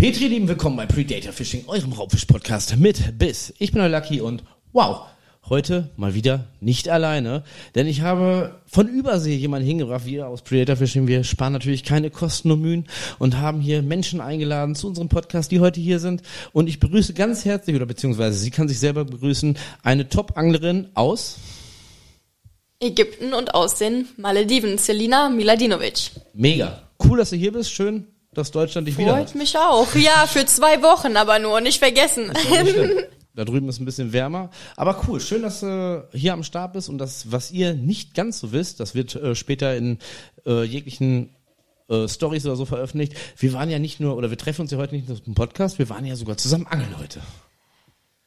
Petri, lieben willkommen bei Predator Fishing, eurem Raubfisch-Podcast mit Biss. Ich bin euer Lucky und wow, heute mal wieder nicht alleine, denn ich habe von Übersee jemanden hingebracht, wir aus Predator Fishing. Wir sparen natürlich keine Kosten und Mühen und haben hier Menschen eingeladen zu unserem Podcast, die heute hier sind. Und ich begrüße ganz herzlich, oder beziehungsweise sie kann sich selber begrüßen, eine Top-Anglerin aus Ägypten und aus den Malediven, Selina Miladinovic. Mega. Cool, dass du hier bist. Schön, dass Deutschland dich wieder Freut mich auch. Ja, für zwei Wochen aber nur, nicht vergessen. Da drüben ist ein bisschen wärmer. Aber cool, schön, dass du hier am Start bist und das, was ihr nicht ganz so wisst, das wird äh, später in äh, jeglichen äh, Stories oder so veröffentlicht. Wir waren ja nicht nur, oder wir treffen uns ja heute nicht nur zum Podcast, wir waren ja sogar zusammen angeln heute.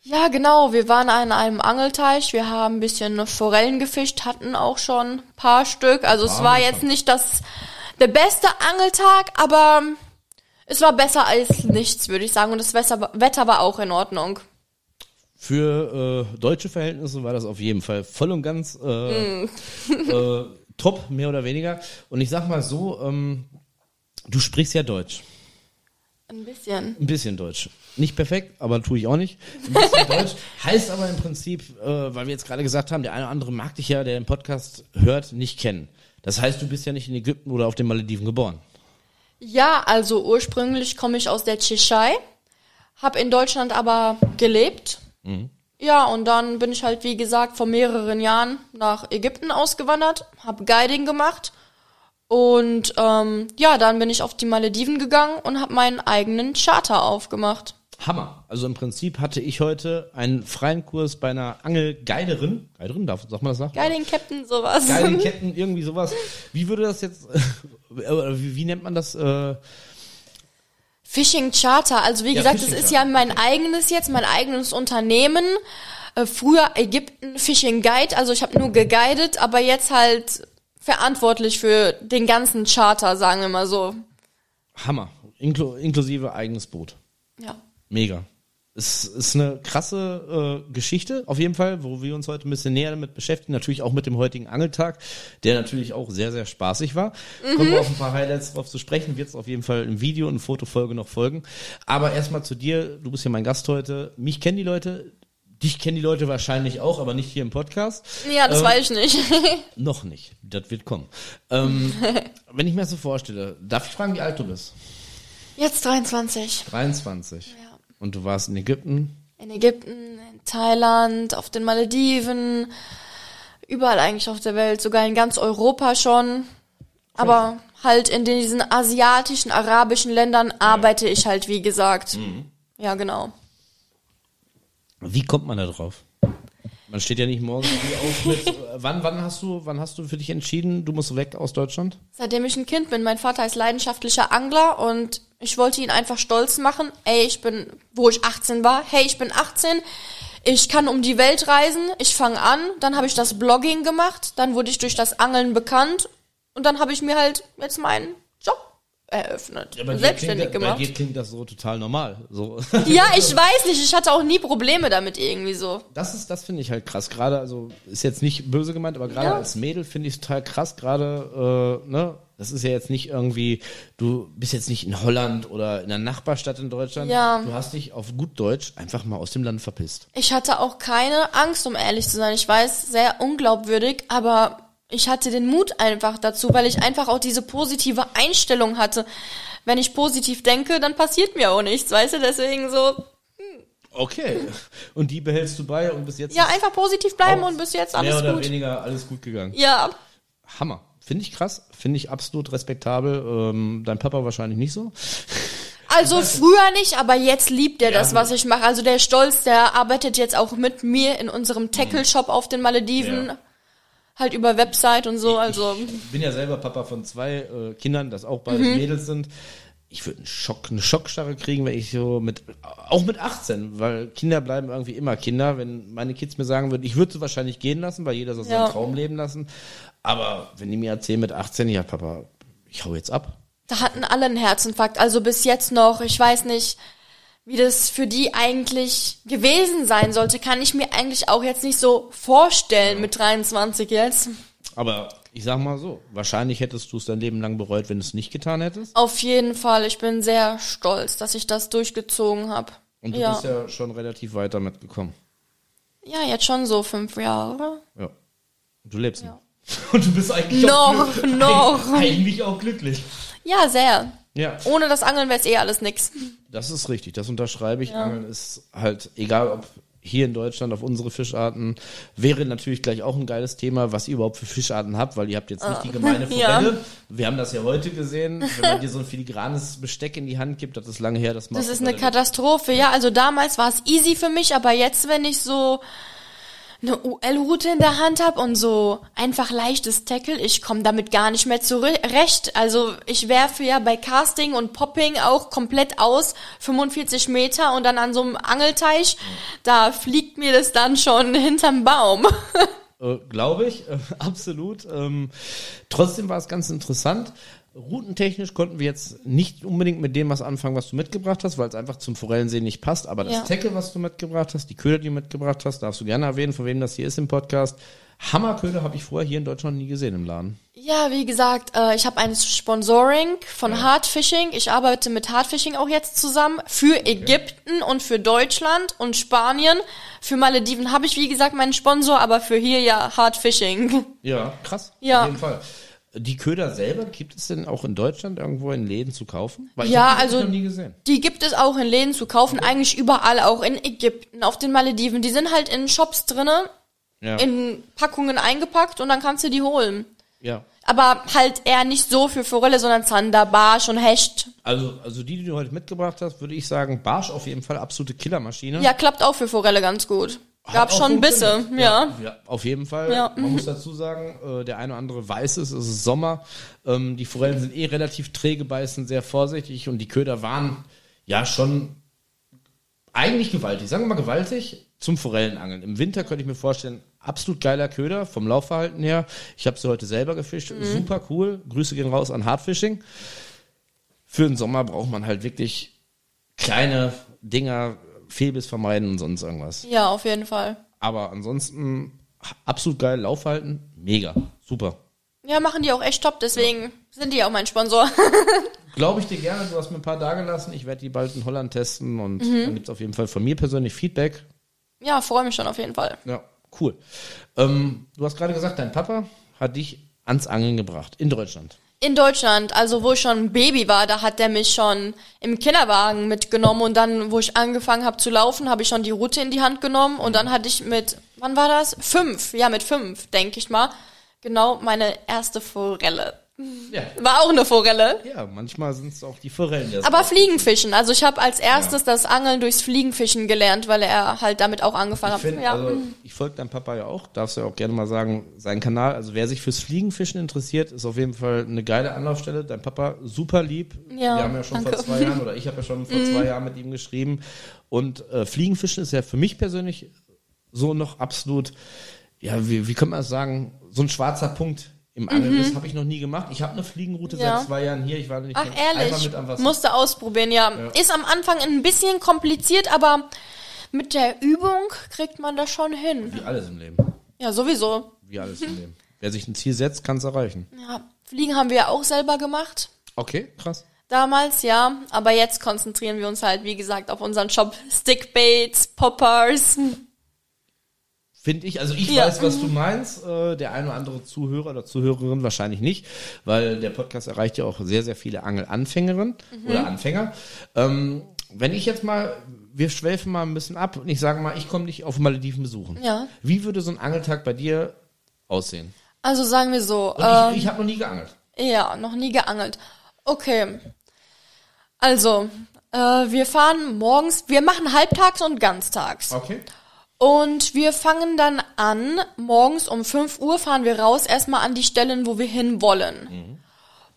Ja, genau. Wir waren an einem Angelteich. Wir haben ein bisschen Forellen gefischt, hatten auch schon ein paar Stück. Also es war jetzt nicht das der beste Angeltag, aber es war besser als nichts, würde ich sagen. Und das Wetter, war auch in Ordnung. Für äh, deutsche Verhältnisse war das auf jeden Fall voll und ganz äh, äh, top, mehr oder weniger. Und ich sag mal so, ähm, du sprichst ja Deutsch. Ein bisschen. Ein bisschen Deutsch. Nicht perfekt, aber tue ich auch nicht. Ein bisschen Deutsch. Heißt aber im Prinzip, äh, weil wir jetzt gerade gesagt haben, der eine oder andere mag dich ja, der den Podcast hört, nicht kennen. Das heißt, du bist ja nicht in Ägypten oder auf den Malediven geboren. Ja, also ursprünglich komme ich aus der Tschechei, habe in Deutschland aber gelebt. Ja, und dann bin ich halt, wie gesagt, vor mehreren Jahren nach Ägypten ausgewandert, habe Guiding gemacht und ähm, ja, dann bin ich auf die Malediven gegangen und habe meinen eigenen Charter aufgemacht. Hammer. Also im Prinzip hatte ich heute einen freien Kurs bei einer Angelguiderin. Guiderin, darf, sagt man das nach? Guiding Captain, sowas. Guiding Ketten, irgendwie sowas. Wie würde das jetzt, äh, wie, wie nennt man das? Äh, Fishing Charter, also wie Ja, gesagt, das Fishing ist Charter. ja mein eigenes jetzt, mein eigenes Unternehmen. Äh, früher Ägypten Fishing Guide, also ich habe nur geguidet, aber jetzt halt verantwortlich für den ganzen Charter, sagen wir mal so. Hammer. Inklu inklusive eigenes Boot. Ja. Mega. Es ist eine krasse äh, Geschichte, auf jeden Fall, wo wir uns heute ein bisschen näher damit beschäftigen. Natürlich auch mit dem heutigen Angeltag, der natürlich auch sehr, sehr spaßig war. Kommen wir auf ein paar Highlights drauf zu sprechen, wird es auf jeden Fall im Video und Fotofolge noch folgen. Aber erstmal zu dir, du bist ja mein Gast heute. Mich kennen die Leute, dich kennen die Leute wahrscheinlich auch, aber nicht hier im Podcast. Ja, das Ähm, weiß ich nicht. Noch nicht. Das wird kommen. Ähm, wenn ich mir das so vorstelle, darf ich fragen, wie alt du bist? Jetzt 23. 23. Ja. Und du warst in Ägypten. In Ägypten, in Thailand, auf den Malediven, überall eigentlich auf der Welt, sogar in ganz Europa schon. Aber halt in diesen asiatischen, arabischen Ländern arbeite ich halt, wie gesagt. Mhm. Ja, genau. Wie kommt man da drauf? Man steht ja nicht morgens früh auf mit. äh, wann, wann hast du, wann hast du für dich entschieden, du musst weg aus Deutschland? Seitdem ich ein Kind bin, mein Vater ist leidenschaftlicher Angler und ich wollte ihn einfach stolz machen. Ey, ich bin, wo ich 18 war, hey, ich bin 18, ich kann um die Welt reisen, ich fange an, dann habe ich das Blogging gemacht, dann wurde ich durch das Angeln bekannt und dann habe ich mir halt jetzt meinen eröffnet, dir selbstständig klingt, gemacht. Bei dir klingt das so total normal. So. Ja, ich weiß nicht, ich hatte auch nie Probleme damit irgendwie so. Das ist, das finde ich halt krass. Gerade, also ist jetzt nicht böse gemeint, aber gerade Ja. als Mädel finde ich es total krass. Gerade, äh, ne, das ist ja jetzt nicht irgendwie, du bist jetzt nicht in Holland oder in der Nachbarstadt in Deutschland. Ja. Du hast dich auf gut Deutsch einfach mal aus dem Land verpisst. Ich hatte auch keine Angst, um ehrlich zu sein. Ich weiß, sehr unglaubwürdig, aber ich hatte den Mut einfach dazu, weil ich einfach auch diese positive Einstellung hatte. Wenn ich positiv denke, dann passiert mir auch nichts, weißt du? Deswegen so, Okay. Und die behältst du bei und bis jetzt ja, einfach positiv bleiben und bis jetzt mehr alles oder gut. weniger alles gut gegangen. Ja, Hammer. Finde ich krass. Finde ich absolut respektabel. Ähm, dein Papa wahrscheinlich nicht so. also früher nicht, aber jetzt liebt er das, gut. was ich mache. Also der Stolz, der arbeitet jetzt auch mit mir in unserem Tackle-Shop auf den Malediven. Ja. Halt über Website und so, also. Ich bin ja selber Papa von zwei äh, Kindern, das auch beide Mhm. Mädels sind. Ich würde einen Schock, eine Schockstarre kriegen, wenn ich so mit, auch mit 18, weil Kinder bleiben irgendwie immer Kinder. Wenn meine Kids mir sagen würden, ich würde sie wahrscheinlich gehen lassen, weil jeder soll seinen Ja. Traum leben lassen. Aber wenn die mir erzählen mit 18, ja Papa, ich hau jetzt ab. Da hatten alle einen Herzinfarkt, also bis jetzt noch. Ich weiß nicht, wie das für die eigentlich gewesen sein sollte, kann ich mir eigentlich auch jetzt nicht so vorstellen mit 23 jetzt. Aber Ich sag mal so, wahrscheinlich hättest du es dein Leben lang bereut, wenn du es nicht getan hättest. Auf jeden Fall. Ich bin sehr stolz, dass ich das durchgezogen habe. Und du ja. bist ja schon relativ weit damit gekommen. ja, jetzt schon so fünf Jahre. Ja. Und du lebst Ja. noch. Und du bist eigentlich Noch, auch glücklich. noch. Eigentlich auch glücklich. Ja, sehr. Ja. Ohne das Angeln wäre es eh alles nix. Das ist richtig, das unterschreibe ich. Ja. Angeln ist halt, egal ob hier in Deutschland auf unsere Fischarten, wäre natürlich gleich auch ein geiles Thema, was ihr überhaupt für Fischarten habt, weil ihr habt jetzt nicht die gemeine Ja. Forelle. Wir haben das ja heute gesehen, wenn man dir so ein filigranes Besteck in die Hand gibt, das ist lange her, das Das ist eine Katastrophe. Ja, also damals war es easy für mich, aber jetzt, wenn ich so eine UL-Route in der Hand habe und so einfach leichtes Tackle, ich komme damit gar nicht mehr zurecht. Also ich werfe ja bei Casting und Popping auch komplett aus, 45 Meter und dann an so einem Angelteich, da fliegt mir das dann schon hinterm Baum. Äh, Glaube ich, äh, absolut. Ähm, trotzdem war es ganz interessant. Routentechnisch konnten wir jetzt nicht unbedingt mit dem was anfangen, was du mitgebracht hast, weil es einfach zum Forellensehen nicht passt. Aber das Ja. Tackle, was du mitgebracht hast, die Köder, die du mitgebracht hast, darfst du gerne erwähnen, von wem das hier ist im Podcast. Hammerköder habe ich vorher hier in Deutschland nie gesehen im Laden. Ja, wie gesagt, äh, ich habe ein Sponsoring von Hardfishing. Ich arbeite mit Hardfishing auch jetzt zusammen für Ägypten und für Deutschland und Spanien. Für Malediven habe ich, wie gesagt, meinen Sponsor, aber für hier ja Hardfishing. Ja, krass. Ja. Auf jeden Fall. Die Köder selber, gibt es denn auch in Deutschland irgendwo in Läden zu kaufen? Ja, also- noch nie gesehen. Die gibt es auch in Läden zu kaufen, eigentlich überall, auch in Ägypten, auf den Malediven. Die sind halt in Shops drinne, Ja. in Packungen eingepackt und dann kannst du die holen. ja. Aber halt eher nicht so für Forelle, sondern Zander, Barsch und Hecht. Also, also die, die du heute mitgebracht hast, würde ich sagen, Barsch auf jeden Fall absolute Killermaschine. Ja, klappt auch für Forelle ganz gut. Gab schon Bisse, ja. ja. Auf jeden Fall. Ja. Man muss dazu sagen, äh, der eine oder andere weiß es, es ist Sommer. Ähm, die Forellen sind eh relativ träge, beißen sehr vorsichtig und die Köder waren ja schon eigentlich gewaltig. Sagen wir mal gewaltig zum Forellenangeln. Im Winter könnte ich mir vorstellen, absolut geiler Köder vom Laufverhalten her. Ich habe sie heute selber gefischt. Mhm. Super cool. Grüße gehen raus an Hardfishing. Für den Sommer braucht man halt wirklich kleine Dinger, Fehlbiss vermeiden und sonst irgendwas. Ja, auf jeden Fall. Aber ansonsten absolut geil, Laufverhalten, mega, super. Ja, machen die auch echt top, deswegen sind die auch mein Sponsor. Glaube ich dir gerne, du hast mir ein paar da gelassen. Ich werde die bald in Holland testen und Mhm. dann gibt's auf jeden Fall von mir persönlich Feedback. ja, freue mich schon auf jeden Fall. Ja, cool. Ähm, du hast gerade gesagt, dein Papa hat dich ans Angeln gebracht in Deutschland. In Deutschland, also wo ich schon ein Baby war, da hat der mich schon im Kinderwagen mitgenommen und dann, wo ich angefangen habe zu laufen, habe ich schon die Route in die Hand genommen und dann hatte ich mit, wann war das? Fünf, ja mit fünf, denke ich mal, genau meine erste Forelle. Ja. War auch eine Forelle. Ja, manchmal sind es auch die Forellen. die Aber Fliegenfischen, also ich habe als erstes das Angeln durchs Fliegenfischen gelernt, weil er halt damit auch angefangen Ich hat. finde, Ja. also ich folge deinem Papa ja auch, darfst du ja auch gerne mal sagen, sein Kanal, also wer sich fürs Fliegenfischen interessiert, ist auf jeden Fall eine geile Anlaufstelle. Dein Papa super lieb. Ja, Wir haben ja schon vor danke. Mhm. zwei Jahren oder ich habe ja schon vor zwei Jahren mit ihm geschrieben. Und äh, Fliegenfischen ist ja für mich persönlich so noch absolut, ja, wie, wie kann man das sagen, so ein schwarzer Punkt im Angeln ist, habe ich noch nie gemacht. Ich habe eine Fliegenroute Mhm. Ja. seit zwei Jahren hier. Ich war nicht Ach einfach ehrlich, mit am Wasser. musste ausprobieren, ja. Ist am Anfang ein bisschen kompliziert, aber mit der Übung kriegt man das schon hin. Wie alles im Leben. Ja, sowieso. Wie alles im Leben. Wer sich ein Ziel setzt, kann es erreichen. Ja, Fliegen haben wir ja auch selber gemacht. Okay, krass. Damals, ja. Aber jetzt konzentrieren wir uns halt, wie gesagt, auf unseren Shop. Stickbaits, Poppers. Finde ich, also ich Ja. weiß, was du meinst. Äh, der eine oder andere Zuhörer oder Zuhörerin wahrscheinlich nicht, weil der Podcast erreicht ja auch sehr, sehr viele Angelanfängerinnen Mhm. oder Anfänger. Ähm, wenn ich jetzt mal, wir schwelfen mal ein bisschen ab und ich sage mal, ich komme dich auf Malediven besuchen. Ja. Wie würde so ein Angeltag bei dir aussehen? Also sagen wir so. Und ähm, ich, ich habe noch nie geangelt. Ja, noch nie geangelt. Okay. Also, äh, wir fahren morgens, wir machen halbtags und ganztags. Okay. Und wir fangen dann an, morgens um 5 Uhr fahren wir raus, erstmal an die Stellen, wo wir hin wollen.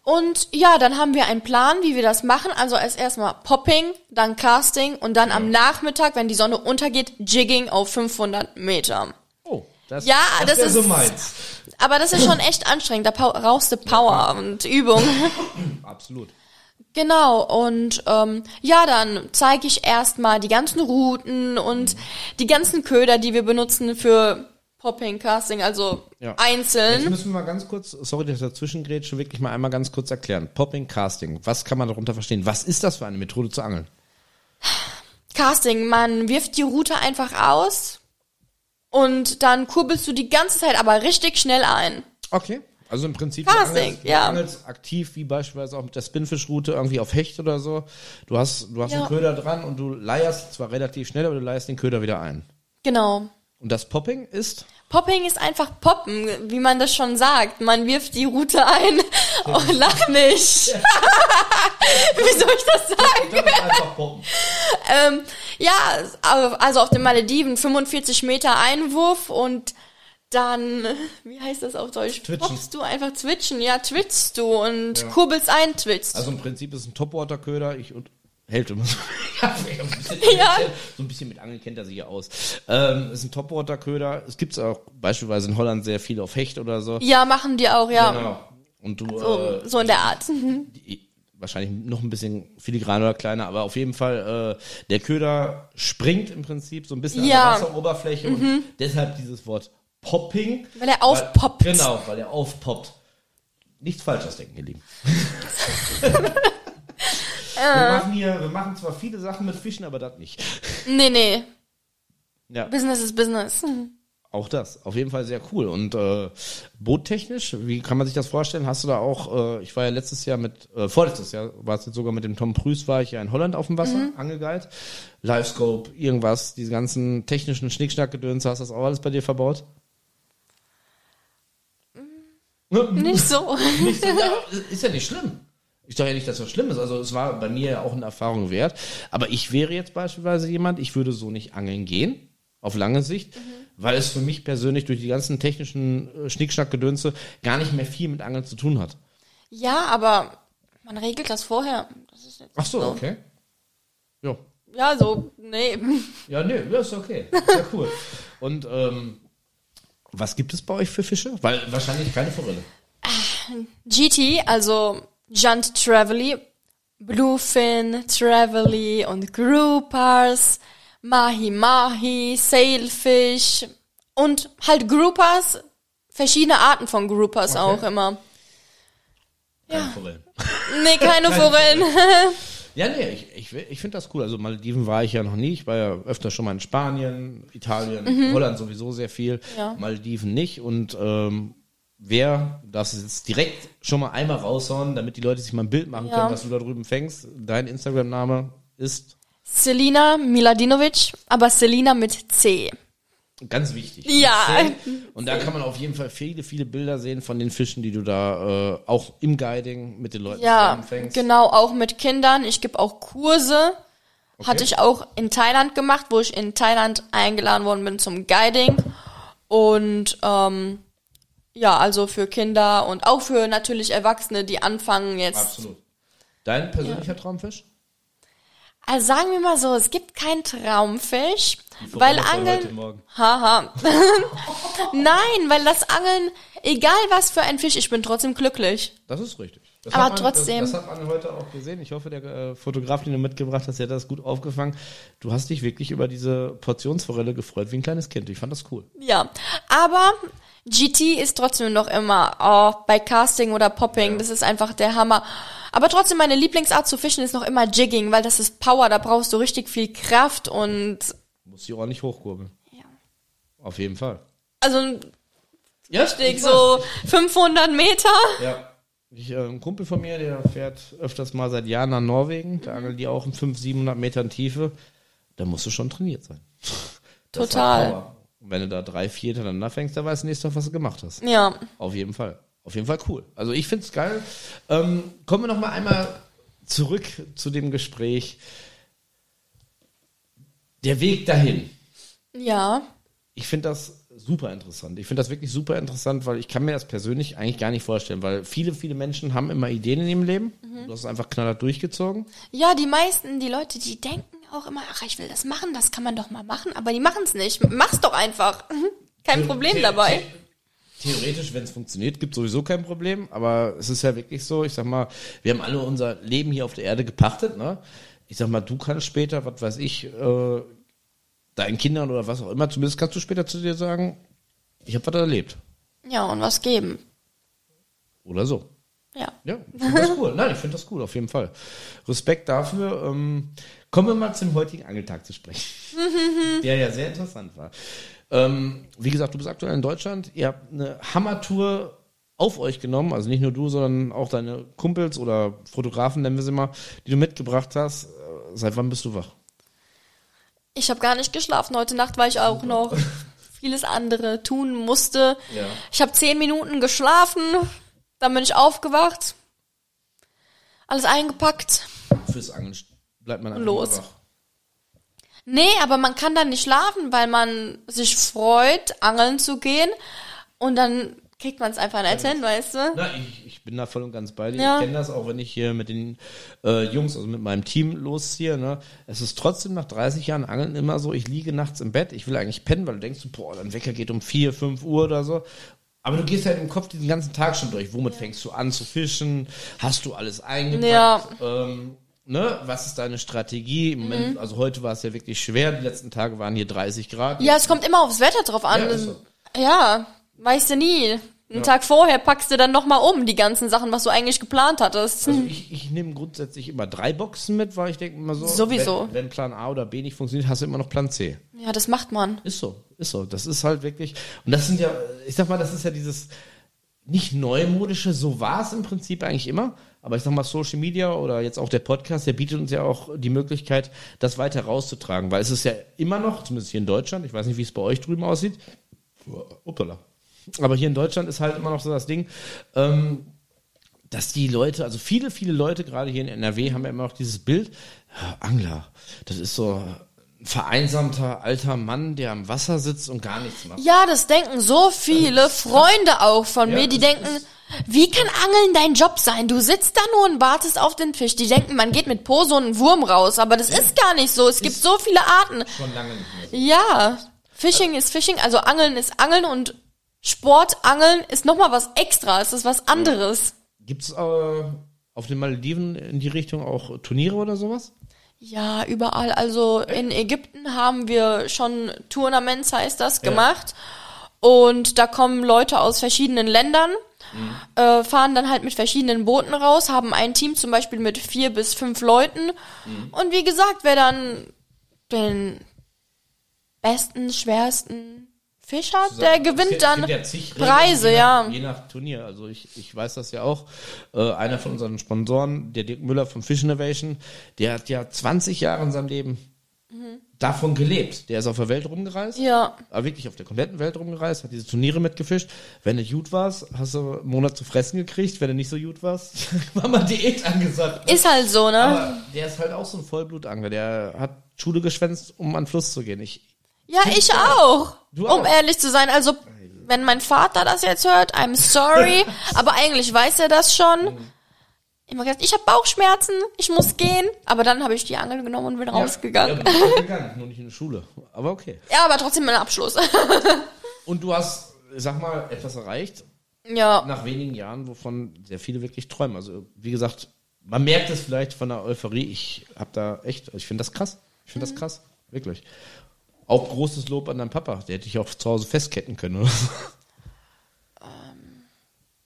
Und ja, dann haben wir einen Plan, wie wir das machen. Also erst erstmal Popping, dann Casting und dann am Nachmittag, wenn die Sonne untergeht, Jigging auf 500 Meter. Oh, das, Ja, das so ist- meins. Aber das ist schon echt anstrengend, da brauchst du Power und Übung. Absolut. Genau, und ähm, ja, dann zeige ich erstmal die ganzen Routen und die ganzen Köder, die wir benutzen für Popping, Casting, also Ja. Jetzt einzeln. müssen wir mal ganz kurz, sorry, dass ich dazwischen grätsche, wirklich mal einmal ganz kurz erklären. Popping, Casting, was kann man darunter verstehen? Was ist das für eine Methode zu angeln? Casting, man wirft die Route einfach aus und dann kurbelst du die ganze Zeit aber richtig schnell ein. Okay. Also im Prinzip, Casting, du angelst, ja. aktiv, wie beispielsweise auch mit der Spinfish-Route irgendwie auf Hecht oder so. Du hast, du hast Ja. einen Köder dran und du leierst zwar relativ schnell, aber du leierst den Köder wieder ein. Genau. Und das Popping ist? Popping ist einfach Poppen, wie man das schon sagt. Man wirft die Route ein. Oh, lach nicht. wie soll ich das sagen? Das ist einfach Poppen. Ähm, ja, also auf den Malediven 45 Meter Einwurf und dann, wie heißt das auf Deutsch? Twitchen. Du einfach zwitschen, ja, twitchst du und Ja. kurbelst ein, twitchst. Also im Prinzip ist es ein Topwater-Köder. Ich und hält immer so, ja, ein bisschen, Ja. so ein bisschen mit Angeln kennt er sich ja aus. Ähm, ist ein Topwater-Köder. Es gibt auch beispielsweise in Holland sehr viel auf Hecht oder so. ja, machen die auch, ja. Genau. Und du So, äh, so in der Art. die, wahrscheinlich noch ein bisschen filigran oder kleiner, aber auf jeden Fall äh, der Köder springt im Prinzip so ein bisschen Ja. an der Wasseroberfläche und deshalb dieses Wort Popping. Weil er aufpoppt. Weil, genau, weil er aufpoppt. Nichts Falsches denken, ihr Lieben. wir, machen hier, wir machen zwar viele Sachen mit Fischen, aber das nicht. Nee, nee. Ja, Business ist Business. auch das. Auf jeden Fall sehr cool. Und äh, boottechnisch, wie kann man sich das vorstellen? Hast du da auch, äh, ich war ja letztes Jahr mit, äh, vorletztes Jahr war es jetzt sogar mit dem Tom Prüß, war ich ja in Holland auf dem Wasser, Mhm. Angelguide. Livescope, irgendwas, diese ganzen technischen Schnickschnackgedöns, hast du das auch alles bei dir verbaut? Nicht so. Nicht so, ja, ist ja nicht schlimm. Ich sage ja nicht, dass das schlimm ist. Also es war bei mir ja auch eine Erfahrung wert. Aber ich wäre jetzt beispielsweise jemand, ich würde so nicht angeln gehen, auf lange Sicht, weil es für mich persönlich durch die ganzen technischen äh, Schnickschnackgedönse gar nicht mehr viel mit Angeln zu tun hat. Ja, aber man regelt das vorher. Das ist Ach so, okay. Ja. Ja, so, nee. Ja, nee, das ist okay. Sehr cool. Und ähm, was gibt es bei euch für Fische? Weil wahrscheinlich keine Forelle. GT, also Giant Trevally, Bluefin, Trevally und Groupers, Mahi Mahi, Sailfish und halt Groupers, verschiedene Arten von Groupers Okay. auch immer. Keine Forellen. Nee, keine Forellen. Ja, nee, ich, ich, ich finde das cool. Also Malediven war ich ja noch nie. Ich war ja öfter schon mal in Spanien, Italien, Holland sowieso sehr viel. Ja. Malediven nicht. Und ähm, wer, du darfst es jetzt direkt schon mal einmal raushauen, damit die Leute sich mal ein Bild machen Ja. können, was du da drüben fängst. Dein Instagram-Name ist Selina Miladinovic, aber Selina mit C. ganz wichtig. Ja. Und da kann man auf jeden Fall viele, viele Bilder sehen von den Fischen, die du da äh, auch im Guiding mit den Leuten Ja, zusammenfängst. genau, auch mit Kindern. Ich gebe auch Kurse. Hatte ich auch in Thailand gemacht, wo ich in Thailand eingeladen worden bin zum Guiding. Und ähm, ja, also für Kinder und auch für natürlich Erwachsene, die anfangen jetzt. Absolut. Dein persönlicher Traumfisch? Also sagen wir mal so, es gibt keinen Traumfisch, weil Angeln. Haha. Nein, weil das Angeln, egal was für ein Fisch, ich bin trotzdem glücklich. Das ist richtig. Das Aber hat man, trotzdem. Das, das hat man heute auch gesehen. Ich hoffe, der äh, Fotograf, den du mitgebracht hast, der hat das gut aufgefangen. Du hast dich wirklich über diese Portionsforelle gefreut, wie ein kleines Kind. Ich fand das cool. Ja, aber GT ist trotzdem noch immer oh, bei Casting oder Popping, das ist einfach der Hammer. Aber trotzdem meine Lieblingsart zu fischen ist noch immer Jigging, weil das ist Power, da brauchst du richtig viel Kraft und Muss die ordentlich hochkurbeln. Ja. Auf jeden Fall. also Ja, richtig so 500 Meter. Ja. Ich, äh, ein Kumpel von mir, der fährt öfters mal seit Jahren nach Norwegen. Da angeln die auch in 500, 700 Metern Tiefe. Da musst du schon trainiert sein. Das Total. Und wenn du da drei, vier hintereinander fängst, dann weißt du nächstes Mal, was du gemacht hast. Ja, Auf jeden Fall. Auf jeden Fall cool. Also ich find's geil. Ähm, kommen wir noch mal einmal zurück zu dem Gespräch. Der Weg dahin. ja, Ich finde das super interessant. Ich finde das wirklich super interessant, weil ich kann mir das persönlich eigentlich gar nicht vorstellen, weil viele, viele Menschen haben immer Ideen in ihrem Leben. Du hast es einfach knallhart durchgezogen. ja, die meisten, die Leute, die denken auch immer, ach, ich will das machen, das kann man doch mal machen, aber die machen es nicht. Mach's doch einfach. Kein Problem The- dabei. the- Theoretisch, wenn es funktioniert, gibt sowieso kein Problem. Aber es ist ja wirklich so, ich sag mal, wir haben alle unser Leben hier auf der Erde gepachtet. Ne? Ich sag mal, du kannst später, was weiß ich, äh, deinen Kindern oder was auch immer, zumindest kannst du später zu dir sagen, Ich habe was erlebt. Ja, und was geben. Oder so. Ja. Ja, ich finde das cool. Nein, ich finde das cool, auf jeden Fall. Respekt dafür. Ähm, kommen wir mal zum heutigen Angeltag zu sprechen. der ja sehr interessant war. Ähm, wie gesagt, du bist aktuell in Deutschland. Ihr habt eine Hammertour auf euch genommen, also nicht nur du, sondern auch deine Kumpels oder Fotografen, nennen wir sie mal, die du mitgebracht hast. Äh, Seit wann bist du wach? Ich habe gar nicht geschlafen heute Nacht, weil ich auch noch vieles andere tun musste. Ja. Ich habe zehn Minuten geschlafen, dann bin ich aufgewacht, alles eingepackt. Fürs Angeln bleibt man einfach Los. wach. Nee, aber man kann dann nicht schlafen, weil man sich freut, angeln zu gehen. Und dann kriegt man es einfach nicht hin, weißt du? Na, ich, ich bin da voll und ganz bei dir. Ja. Ich kenne das auch, wenn ich hier mit den äh, Jungs, also mit meinem Team losziehe. Ne? Es ist trotzdem nach 30 Jahren Angeln immer so, ich liege nachts im Bett, ich will eigentlich pennen, weil du denkst, boah, dein Wecker geht um 4, 5 Uhr oder so. Aber du gehst halt im Kopf diesen ganzen Tag schon durch. Womit fängst du an zu fischen? Hast du alles eingepackt? Ja. Ähm, ne? Was ist deine Strategie? Im Moment, also heute war es ja wirklich schwer. Die letzten Tage waren hier 30 Grad. Ja, es kommt immer aufs Wetter drauf an. Ja. Ja, weißt du nie. Einen Tag vorher packst du dann nochmal um die ganzen Sachen, was du eigentlich geplant hattest. Also ich, ich nehme grundsätzlich immer drei Boxen mit, weil ich denke immer so, Sowieso. Wenn, wenn Plan A oder B nicht funktioniert, hast du immer noch Plan C. Ja, das macht man. Ist so, ist so. Das ist halt wirklich. Und das sind ja, ich sag mal, das ist ja dieses nicht neumodische, so war es im Prinzip eigentlich immer. Aber ich sag mal, Social Media oder jetzt auch der Podcast, der bietet uns ja auch die Möglichkeit, das weiter rauszutragen. Weil es ist ja immer noch, zumindest hier in Deutschland, ich weiß nicht, wie es bei euch drüben aussieht. Upala. Aber hier in Deutschland ist halt immer noch so das Ding, ähm, dass die Leute, also viele, viele Leute, gerade hier in NRW, haben ja immer noch dieses Bild, ja, Angler, das ist so ein vereinsamter alter Mann, der am Wasser sitzt und gar nichts macht. Ja, das denken so viele Freunde auch von Ja, mir, die denken, wie kann Angeln dein Job sein? Du sitzt da nur und wartest auf den Fisch. Die denken, man geht mit Po so einen Wurm raus, aber das ist gar nicht so. Es gibt so viele Arten. Schon lange nicht mehr. Ja, Fishing ist Fishing, also Angeln ist Angeln und Sportangeln ist nochmal was extra, es ist was anderes. Gibt's äh, auf den Malediven in die Richtung auch Turniere oder sowas? Ja, überall. Also in Ägypten haben wir schon Tournaments, heißt das, gemacht. Und da kommen Leute aus verschiedenen Ländern, äh, fahren dann halt mit verschiedenen Booten raus, haben ein Team zum Beispiel mit vier bis fünf Leuten. Und wie gesagt, wer dann den besten, schwersten Fisch hat, der gewinnt gibt- dann gibt ja Preise, je nach, ja. Je nach Turnier. Also ich, ich weiß das ja auch. Äh, einer von unseren Sponsoren, der Dirk Müller von Fish Innovation, der hat ja 20 Jahre in seinem Leben davon gelebt. Der ist auf der Welt rumgereist. Ja. Aber wirklich auf der kompletten Welt rumgereist, hat diese Turniere mitgefischt. Wenn du gut warst, hast du einen Monat zu fressen gekriegt. Wenn du nicht so gut warst, war mal Diät angesagt. Ist halt so, ne? Aber der ist halt auch so ein Vollblutangler. Der hat Schule geschwänzt, um an den Fluss zu gehen. Ich, Ja, ich auch. Du um auch. ehrlich zu sein. Also, wenn mein Vater das jetzt hört, I'm sorry. aber eigentlich weiß er das schon. Immer gesagt, ich habe Bauchschmerzen, ich muss gehen. Aber dann habe ich die Angel genommen und bin rausgegangen. Ja, bin gegangen, nur nicht in die Schule. Aber okay. Ja, aber trotzdem ein Abschluss. Und du hast, sag mal, etwas erreicht ja. nach wenigen Jahren, wovon sehr viele wirklich träumen. Also, wie gesagt, man merkt es vielleicht von der Euphorie. Ich habe da echt, ich finde das krass. Ich finde das krass. Wirklich. Auch großes Lob an deinen Papa. Der hätte ich auch zu Hause festketten können. Oder so.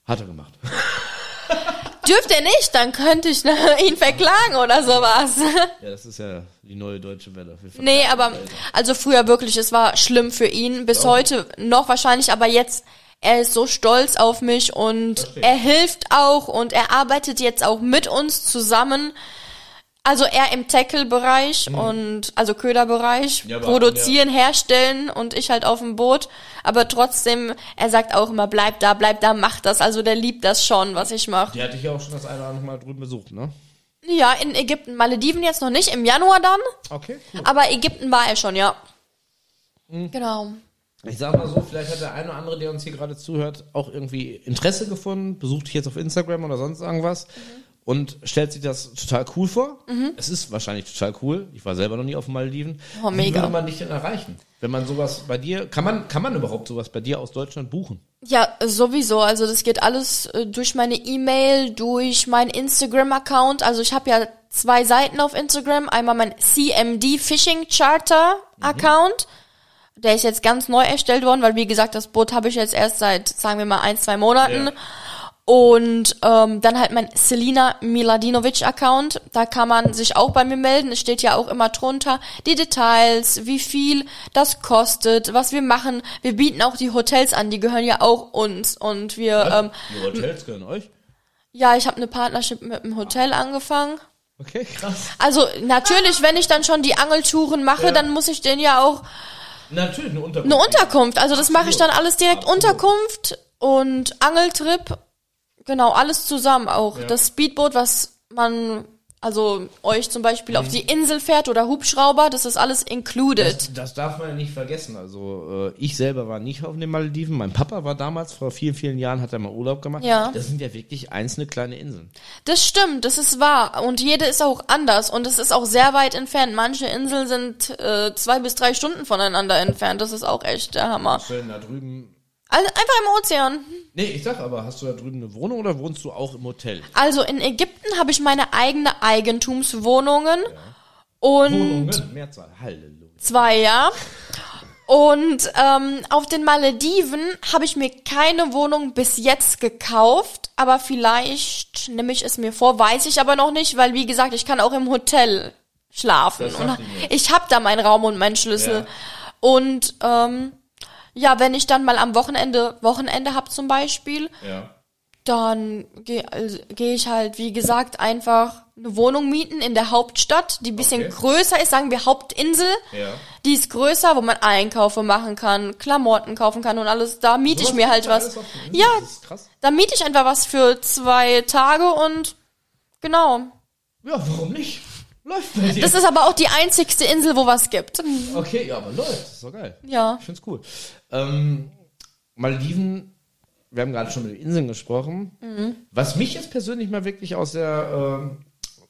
Hat er gemacht. Dürft ihr nicht, dann könnte ich ihn verklagen oder sowas. Ja, das ist ja die neue deutsche Welle. Nee, aber also früher wirklich, es war schlimm für ihn. Bis heute noch wahrscheinlich, aber jetzt, er ist so stolz auf mich und er hilft auch und er arbeitet jetzt auch mit uns zusammen. Also er im Tackle-Bereich und also Köderbereich, Ja, produzieren, herstellen und ich halt auf dem Boot. Aber trotzdem, er sagt auch immer, bleib da, bleib da, mach das. Also der liebt das schon, was ich mache. Die hatte ich ja auch schon das eine oder andere Mal drüben besucht, ne? Ja, in Ägypten, Malediven jetzt noch nicht, im Januar dann. Okay, cool. Aber Ägypten war er schon, ja. Mhm. Genau. Ich sag mal so, vielleicht hat der eine oder andere, der uns hier gerade zuhört, auch irgendwie Interesse gefunden, besucht dich jetzt auf Instagram oder sonst irgendwas und stellt sich das total cool vor. Es ist wahrscheinlich total cool. Ich war selber noch nie auf den Malediven. Oh, Wie mega. würde man dich denn erreichen? Wenn man sowas bei dir, kann man, kann man überhaupt sowas bei dir aus Deutschland buchen? Ja, sowieso. Also das geht alles äh, durch meine E-Mail, durch meinen Instagram-Account. Also ich habe ja zwei Seiten auf Instagram. Einmal mein CMD Fishing Charter Account. Der ist jetzt ganz neu erstellt worden, weil wie gesagt, das Boot habe ich jetzt erst seit, sagen wir mal, ein, zwei Monaten. Ja. Und ähm, dann halt mein Selina Miladinovic Account. Da kann man sich auch bei mir melden. Es steht ja auch immer drunter die Details, wie viel das kostet, was wir machen. Wir bieten auch die Hotels an, die gehören ja auch uns. Und wir, ähm, Die Hotels gehören euch? ja, ich habe eine Partnership mit einem Hotel angefangen. Okay, krass. Also natürlich, wenn ich dann schon die Angeltouren mache, Ja. dann muss ich denen ja auch Natürlich, eine Unterkunft. eine Unterkunft. Also das mache ich dann alles direkt Absolut. Unterkunft und Angeltrip. Genau, alles zusammen auch. Ja. Das Speedboot, was man, also euch zum Beispiel Mhm. auf die Insel fährt oder Hubschrauber, das ist alles included. Das, das darf man ja nicht vergessen. Also äh, ich selber war nicht auf den Malediven. Mein Papa war damals, vor vielen, vielen Jahren, hat er mal Urlaub gemacht. Ja. Das sind ja wirklich einzelne kleine Inseln. Das stimmt, das ist wahr. Und jede ist auch anders und es ist auch sehr weit entfernt. Manche Inseln sind äh, zwei bis drei Stunden voneinander entfernt. Das ist auch echt der Hammer. Schön da drüben. Also einfach im Ozean. Nee, ich sag aber, hast du da drüben eine Wohnung oder wohnst du auch im Hotel? Also in Ägypten habe ich meine eigene Eigentumswohnungen und Wohnungen? Mehrzahl. Halleluja. zwei, ja. Und ähm, auf den Malediven habe ich mir keine Wohnung bis jetzt gekauft, aber vielleicht nehme ich es mir vor, weiß ich aber noch nicht, weil wie gesagt, ich kann auch im Hotel schlafen. Ich habe da meinen Raum und meinen Schlüssel. Ja. Und ähm, ja, wenn ich dann mal am Wochenende Wochenende hab zum Beispiel, Ja. dann gehe also, geh ich halt, wie gesagt, einfach eine Wohnung mieten in der Hauptstadt, die ein bisschen Okay. größer ist, sagen wir Hauptinsel. Ja. Die ist größer, wo man Einkäufe machen kann, Klamotten kaufen kann und alles. Da miete ich mir halt was. Ja, da miete ich einfach was für zwei Tage und genau. Ja, warum nicht? Läuft bei dir. Das ist aber auch die einzigste Insel, wo was gibt. okay, ja, aber läuft. Das ist doch geil. Ja. Ich find's cool. Ähm, Malediven, wir haben gerade schon mit den Inseln gesprochen. Mhm. Was mich jetzt persönlich mal wirklich aus der, ähm,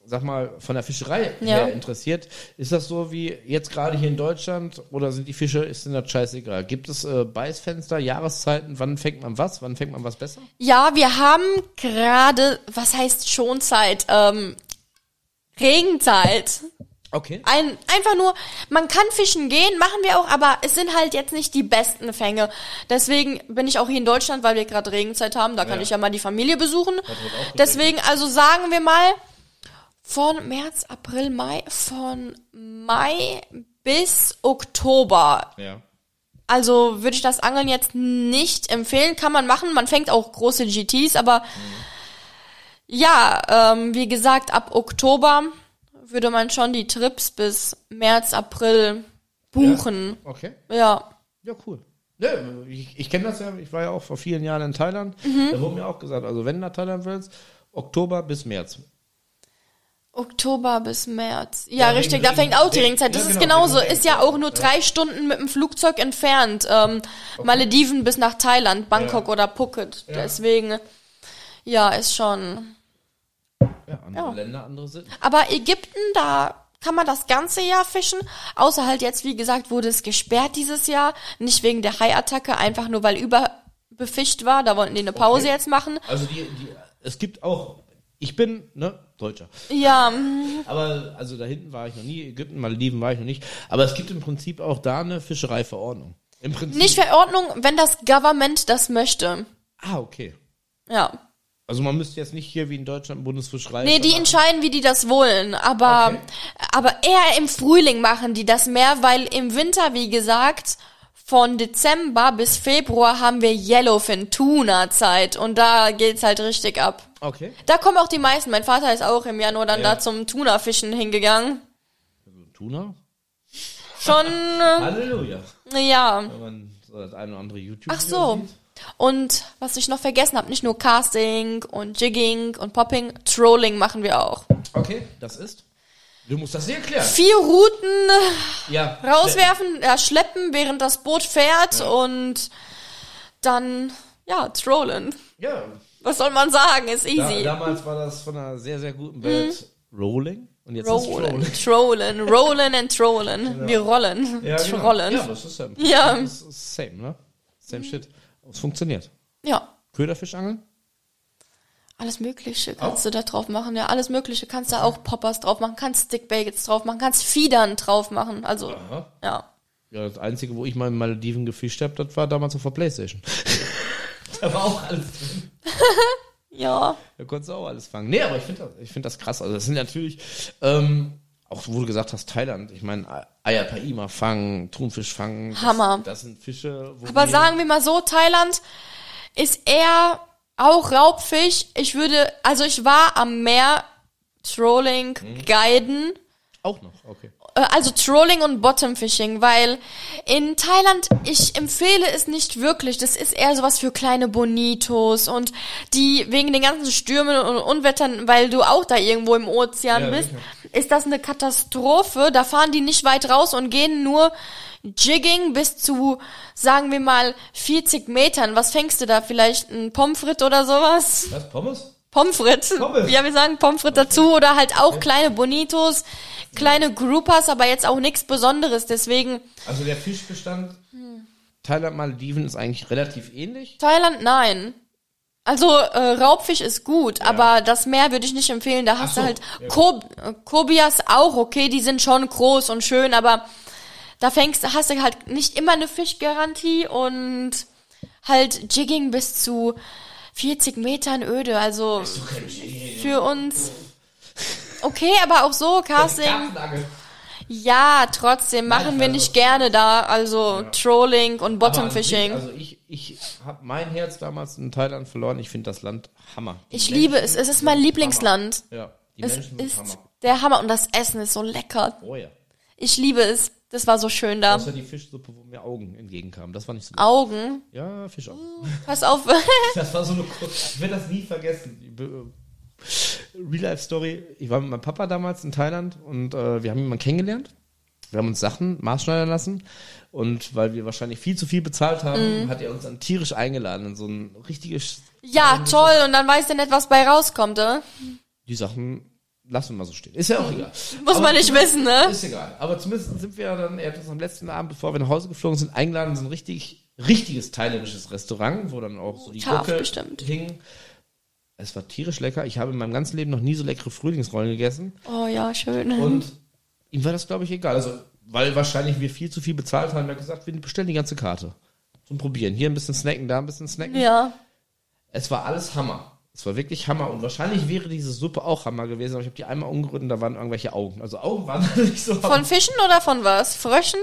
sag mal, von der Fischerei Ja. her interessiert, ist das so wie jetzt gerade hier in Deutschland oder sind die Fische, ist denn das scheißegal? Gibt es äh, Beißfenster, Jahreszeiten, wann fängt man was, wann fängt man was besser? Ja, wir haben gerade, was heißt Schonzeit? Ähm, Regenzeit. Okay. Ein, einfach nur, man kann fischen gehen, machen wir auch, aber es sind halt jetzt nicht die besten Fänge. Deswegen bin ich auch hier in Deutschland, weil wir gerade Regenzeit haben, da kann Ja. ich ja mal die Familie besuchen. Deswegen, also sagen wir mal, von März, April, Mai, von Mai bis Oktober. Ja. Also würde ich das Angeln jetzt nicht empfehlen. Kann man machen. Man fängt auch große GTs, aber ja, ähm, wie gesagt, ab Oktober würde man schon die Trips bis März, April buchen. Okay. Ja. Ja, cool. Ja, ich ich kenne das ja, ich war ja auch vor vielen Jahren in Thailand. Mhm. Da wurde mir auch gesagt, also wenn du nach Thailand willst, Oktober bis März. Oktober bis März. Ja, Ja, richtig, da fängt auch die Regenzeit. Das ja, ist genau, genauso. wegen Ist ja auch nur drei Stunden mit dem Flugzeug entfernt. Ähm, Malediven bis nach Thailand, Bangkok Ja. oder Phuket. Ja. Deswegen, ja, ist schon. Ja, andere Ja. Länder, andere sind. Aber Ägypten, da kann man das ganze Jahr fischen. Außer halt jetzt, wie gesagt, wurde es gesperrt dieses Jahr. Nicht wegen der Haiattacke, einfach nur weil überbefischt war. Da wollten die eine Pause Okay. jetzt machen. Also die, die, es gibt auch, ich bin, ne, Deutscher. Ja, Aber, also da hinten war ich noch nie, Ägypten, Malediven war ich noch nicht. Aber es gibt im Prinzip auch da eine Fischereiverordnung. Im Prinzip. nicht Verordnung, wenn das Government das möchte. Ah, okay. Ja. Also man müsste jetzt nicht hier wie in Deutschland Bundesfischerei. Nee, die entscheiden, wie die das wollen. Aber, Okay. aber eher im Frühling machen die das mehr, weil im Winter, wie gesagt, von Dezember bis Februar haben wir Yellowfin Tuna Zeit und da geht's halt richtig ab. Okay. Da kommen auch die meisten. Mein Vater ist auch im Januar dann Ja. da zum Tuna-Fischen hingegangen. Tuna? Schon, äh, Halleluja. ja. Wenn man so das eine oder andere YouTube Ach so. Und was ich noch vergessen habe, nicht nur Casting und Jigging und Popping, Trolling machen wir auch. Okay, das ist. Du musst das dir erklären. Vier Routen Ja. rauswerfen, ja, schleppen, während das Boot fährt und dann, ja, trollen. Ja. Was soll man sagen? Ist Da, easy. damals war das von einer sehr, sehr guten Band Rolling. Und jetzt ist rollen, Trolling. trollen, rollen and trollen. Wir rollen, Ja, genau. trollen. Ja, das ist ja. Ja. Das ist same, ne? Same shit. Es funktioniert. ja. Köderfischangeln? Alles Mögliche kannst Auch? du da drauf machen, ja, alles Mögliche. Kannst du auch Poppers drauf machen, kannst Stickbaits drauf machen, kannst Fiedern drauf machen, also, Aha. ja. Ja, das Einzige, wo ich mal in Malediven gefischt habe, das war damals auf der Playstation. da war auch alles drin. Ja. Da konntest du auch alles fangen. Nee, aber ich finde das, ich find das krass. Also das sind natürlich, ähm, auch wo du gesagt hast, Thailand. Ich meine, Ayapaima fangen, Thunfisch fangen. Das, Hammer. Das sind Fische. Wo Aber wir- sagen wir mal so, Thailand ist eher auch Raubfisch. Ich würde, also ich war am Meer Trolling, Mhm. Guiden. Auch noch, okay. Äh, Also Trolling und Bottomfishing, weil in Thailand, ich empfehle es nicht wirklich. Das ist eher sowas für kleine Bonitos und die wegen den ganzen Stürmen und Unwettern, weil du auch da irgendwo im Ozean Ja, bist, sicher. Ist das eine Katastrophe. Da fahren die nicht weit raus und gehen nur Jigging bis zu, sagen wir mal, 40 Metern. Was fängst du da? Vielleicht ein Pommes frites oder sowas? Was, Pommes? Pommes frites. Pommes. Ja, wir sagen Pommes frites dazu oder halt auch kleine Bonitos, kleine Groupers, aber jetzt auch nichts Besonderes. Deswegen Also der Fischbestand Thailand, Malediven ist eigentlich relativ ähnlich. Thailand, nein. Also äh, Raubfisch ist gut, aber das Meer würde ich nicht empfehlen. Da hast so, du halt ja. Kob Kobias auch okay, die sind schon groß und schön, aber da fängst hast du halt nicht immer eine Fischgarantie und halt Jigging bis zu 40 Metern öde. Also für uns okay, aber auch so Casting. Ja, trotzdem machen wir also- nicht gerne da. Also Trolling und Bottomfishing. Also ich, ich habe mein Herz damals in Thailand verloren. Ich finde das Land Hammer. Die Ich Menschen liebe es. Es ist mein Lieblingsland. Hammer. Ja, die Es Menschen sind ist Hammer. der Hammer und das Essen ist so lecker. Oh ja. Ich liebe es. Das war so schön da. Außer die Fischsuppe, wo mir Augen entgegenkamen. Das war nicht so gut. Augen. Ja, Fischaugen. Pass auf. Das war so eine Ich werde das nie vergessen. Die Be- Real Life Story. Ich war mit meinem Papa damals in Thailand und äh, wir haben jemanden kennengelernt. Wir haben uns Sachen maßschneidern lassen und weil wir wahrscheinlich viel zu viel bezahlt haben, hat er uns dann tierisch eingeladen in so ein richtiges. ja, toll. Und dann weiß der nicht, was bei rauskommt, äh? Die Sachen lassen wir mal so stehen. Ist ja auch egal. Muss Aber man nicht wissen, ne? Ist egal. Aber zumindest sind wir dann, er hat uns am letzten Abend, bevor wir nach Hause geflogen sind, eingeladen in so ein richtig, richtiges thailändisches Restaurant, wo dann auch so die Scharf Gurke bestimmt. hing. Es war tierisch lecker. Ich habe in meinem ganzen Leben noch nie so leckere Frühlingsrollen gegessen. Oh ja, schön. Und ihm war das, glaube ich, egal. Also, weil wahrscheinlich wir viel zu viel bezahlt haben. Er hat gesagt, wir bestellen die ganze Karte. Zum Probieren. Hier ein bisschen snacken, da ein bisschen snacken. Ja. Es war alles Hammer. Es war wirklich Hammer. Und wahrscheinlich wäre diese Suppe auch Hammer gewesen, aber ich habe die einmal umgerührt und da waren irgendwelche Augen. Also Augen waren nicht so Von Fischen oder von was? Fröschen?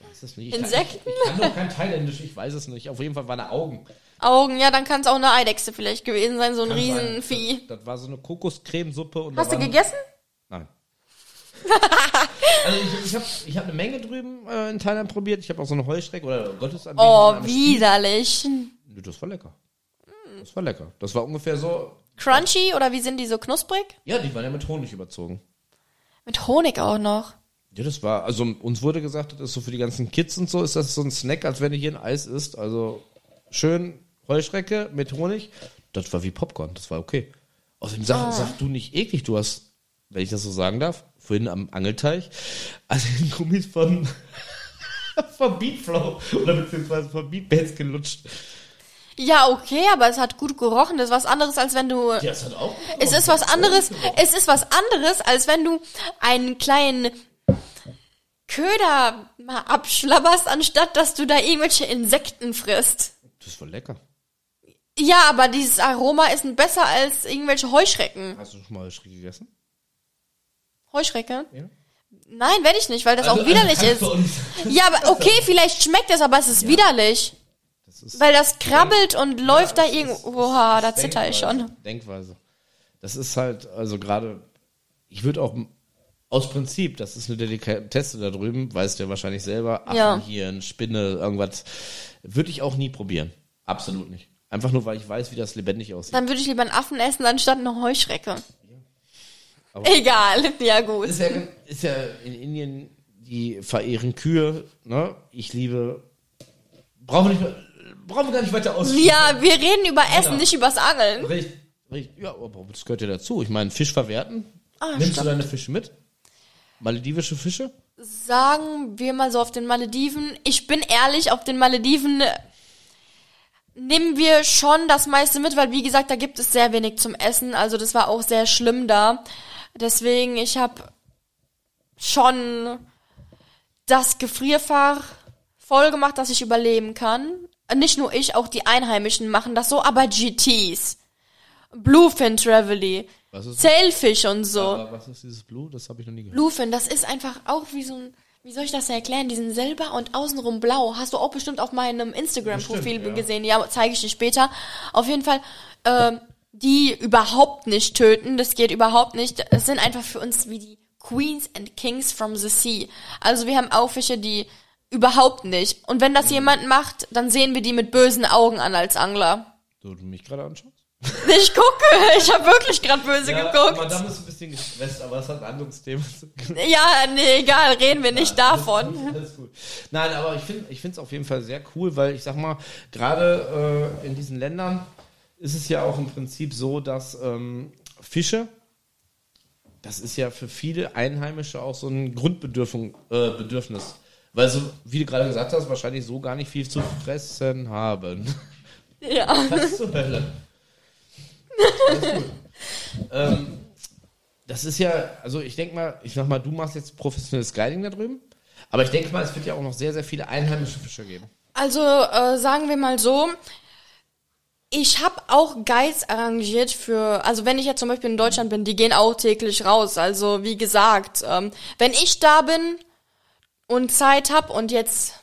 Ich weiß es nicht. Ich Insekten? Kann, ich, ich kann doch kein Thailändisch, ich weiß es nicht. Auf jeden Fall waren da Augen. Augen, ja, dann kann es auch eine Eidechse vielleicht gewesen sein, so ein Kann sein. Riesenvieh. Das, das war so eine Kokoscremesuppe. und Hast du gegessen? Nein. also ich, ich habe ich hab eine Menge drüben äh, in Thailand probiert. Ich habe auch so eine Heuschrecke oder Gottesanbetung. Oh, widerlich. Stiel. Das war lecker. Das war lecker. Das war ungefähr so. Crunchy oder wie sind die so knusprig? Ja, die waren ja mit Honig überzogen. Mit Honig auch noch. Ja, das war, also uns wurde gesagt, das ist so für die ganzen Kids und so, ist das so ein Snack, als wenn du hier ein Eis isst. Also schön Heuschrecke mit Honig. Das war wie Popcorn, das war okay. Außerdem sag, sag du nicht eklig, du hast, wenn ich das so sagen darf, vorhin am Angelteich, also den Gummis von, von Beatflow oder beziehungsweise von Beatbands gelutscht. Ja, okay, aber es hat gut gerochen. Das ist was anderes, als wenn du. Ja, das hat auch. Es ist was anderes. Es ist was anderes, als wenn du einen kleinen Köder mal abschlabberst, anstatt dass du da irgendwelche Insekten frisst. Das war lecker. Ja, aber dieses Aroma ist besser als irgendwelche Heuschrecken. Hast du schon mal Heuschrecke gegessen? Heuschrecke? Ja. Nein, werde ich nicht, weil das Also, auch widerlich kannst ist. Ja, aber okay, vielleicht schmeckt es, aber es ist widerlich. Das ist Weil das krabbelt und läuft da das irgendwo. Oha, da zitter ich schon. Denkweise. Das ist halt, also gerade, ich würde auch aus Prinzip, das ist eine Delikatesse da drüben, weißt du ja wahrscheinlich selber, Ja. Affenhirn, Spinne, irgendwas, würde ich auch nie probieren. Absolut nicht. Einfach nur, weil ich weiß, wie das lebendig aussieht. Dann würde ich lieber einen Affen essen, anstatt eine Heuschrecke. Aber- Egal, ja gut. ist ja, ist ja in Indien, die verehren Kühe, ne? Ich liebe, brauchen wir nicht, brauchen wir gar nicht weiter aus. Ja, wir reden über Essen, Genau. nicht übers Angeln. Richtig, richtig. Ja, aber das gehört ja dazu. Ich meine, Fisch verwerten. Ah, Nimmst stimmt. du deine Fische mit? Maledivische Fische? Sagen wir mal so auf den Malediven. Ich bin ehrlich, auf den Malediven nehmen wir schon das meiste mit, weil wie gesagt, da gibt es sehr wenig zum Essen. Also das war auch sehr schlimm da. Deswegen, ich habe schon das Gefrierfach voll gemacht, dass ich überleben kann. Nicht nur ich, auch die Einheimischen machen das so, aber GTs. Bluefin ist Sailfish und so. Was ist dieses Blue? Das habe ich noch nie gehört. Bluefin, das ist einfach auch wie so ein, wie soll ich das erklären? Die sind silber und außenrum blau. Hast du auch bestimmt auf meinem Instagram-Profil ja. gesehen. Ja, zeige ich dir später. Auf jeden Fall, ähm, die überhaupt nicht töten. Das geht überhaupt nicht. Es sind einfach für uns wie die Queens and Kings from the Sea. Also wir haben auch Fische, die überhaupt nicht. Und wenn das Mhm. jemand macht, dann sehen wir die mit bösen Augen an als Angler. So, du mich gerade anschaust? Ich gucke, ich habe wirklich gerade böse geguckt. Madame ist ein bisschen gestresst, aber das hat ein anderes Thema. Ja, nee, egal, reden wir nicht davon. Alles gut. Nein, aber ich finde es auf jeden Fall sehr cool, weil ich sag mal, gerade äh, in diesen Ländern ist es ja auch im Prinzip so, dass ähm, Fische, das ist ja für viele Einheimische auch so ein Grundbedürfnis, äh. Weil so, wie du gerade gesagt hast, wahrscheinlich so gar nicht viel zu fressen haben. Ja. Was zur Hölle? Ähm, das ist ja, also ich denke mal, ich sag mal, du machst jetzt professionelles Guiding da drüben, aber ich denke mal, es wird ja auch noch sehr, sehr viele einheimische Fischer geben. Also äh, sagen wir mal so, ich habe auch Guides arrangiert für, also wenn ich jetzt zum Beispiel in Deutschland bin, die gehen auch täglich raus. Also wie gesagt, ähm, wenn ich da bin und Zeit hab und jetzt